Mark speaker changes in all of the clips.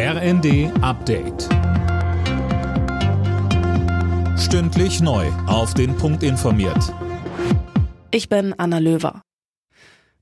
Speaker 1: RND Update. Stündlich neu. Auf den Punkt informiert.
Speaker 2: Ich bin Anna Löwer.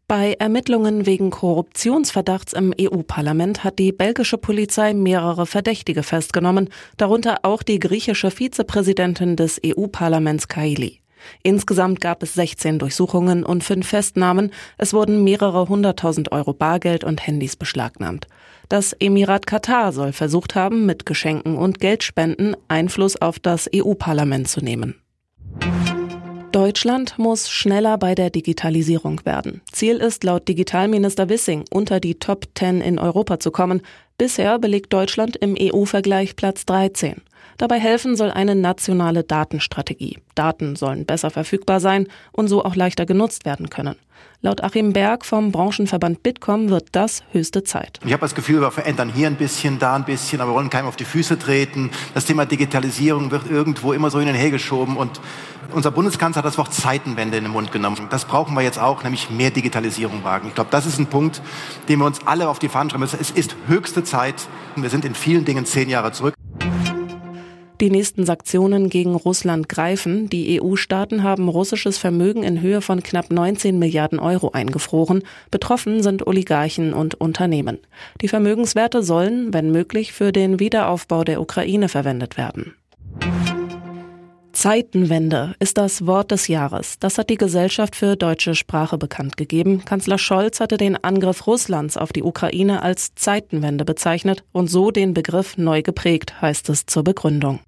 Speaker 2: Bei Ermittlungen wegen Korruptionsverdachts im EU-Parlament hat die belgische Polizei mehrere Verdächtige festgenommen, darunter auch die griechische Vizepräsidentin des EU-Parlaments Kaili. Insgesamt gab es 16 Durchsuchungen und fünf Festnahmen. Es wurden mehrere hunderttausend Euro Bargeld und Handys beschlagnahmt. Das Emirat Katar soll versucht haben, mit Geschenken und Geldspenden Einfluss auf das EU-Parlament zu nehmen. Deutschland muss schneller bei der Digitalisierung werden. Ziel ist laut Digitalminister Wissing, unter die Top 10 in Europa zu kommen. Bisher belegt Deutschland im EU-Vergleich Platz 13. Dabei helfen soll eine nationale Datenstrategie. Daten sollen besser verfügbar sein und so auch leichter genutzt werden können. Laut Achim Berg vom Branchenverband Bitkom wird das höchste Zeit.
Speaker 3: Ich habe das Gefühl, wir verändern hier ein bisschen, da ein bisschen, aber wir wollen keinem auf die Füße treten. Das Thema Digitalisierung wird irgendwo immer so hin und her geschoben und unser Bundeskanzler hat das Wort Zeitenwende in den Mund genommen. Das brauchen wir jetzt auch, nämlich mehr Digitalisierung wagen. Ich glaube, das ist ein Punkt, den wir uns alle auf die Fahnen schreiben müssen. Es ist höchste Zeit. Wir sind in vielen Dingen zehn Jahre zurück.
Speaker 2: Die nächsten Sanktionen gegen Russland greifen. Die EU-Staaten haben russisches Vermögen in Höhe von knapp 19 Milliarden Euro eingefroren. Betroffen sind Oligarchen und Unternehmen. Die Vermögenswerte sollen, wenn möglich, für den Wiederaufbau der Ukraine verwendet werden. Zeitenwende ist das Wort des Jahres. Das hat die Gesellschaft für deutsche Sprache bekannt gegeben. Kanzler Scholz hatte den Angriff Russlands auf die Ukraine als Zeitenwende bezeichnet und so den Begriff neu geprägt, heißt es zur Begründung.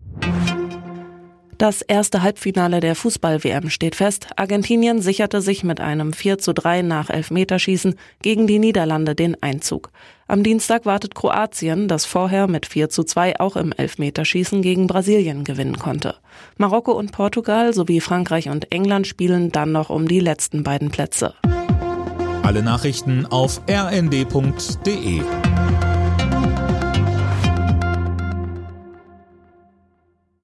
Speaker 2: Das erste Halbfinale der Fußball-WM steht fest. Argentinien sicherte sich mit einem 4 zu 3 nach Elfmeterschießen gegen die Niederlande den Einzug. Am Dienstag wartet Kroatien, das vorher mit 4 zu 2 auch im Elfmeterschießen gegen Brasilien gewinnen konnte. Marokko und Portugal sowie Frankreich und England spielen dann noch um die letzten beiden Plätze.
Speaker 1: Alle Nachrichten auf rnd.de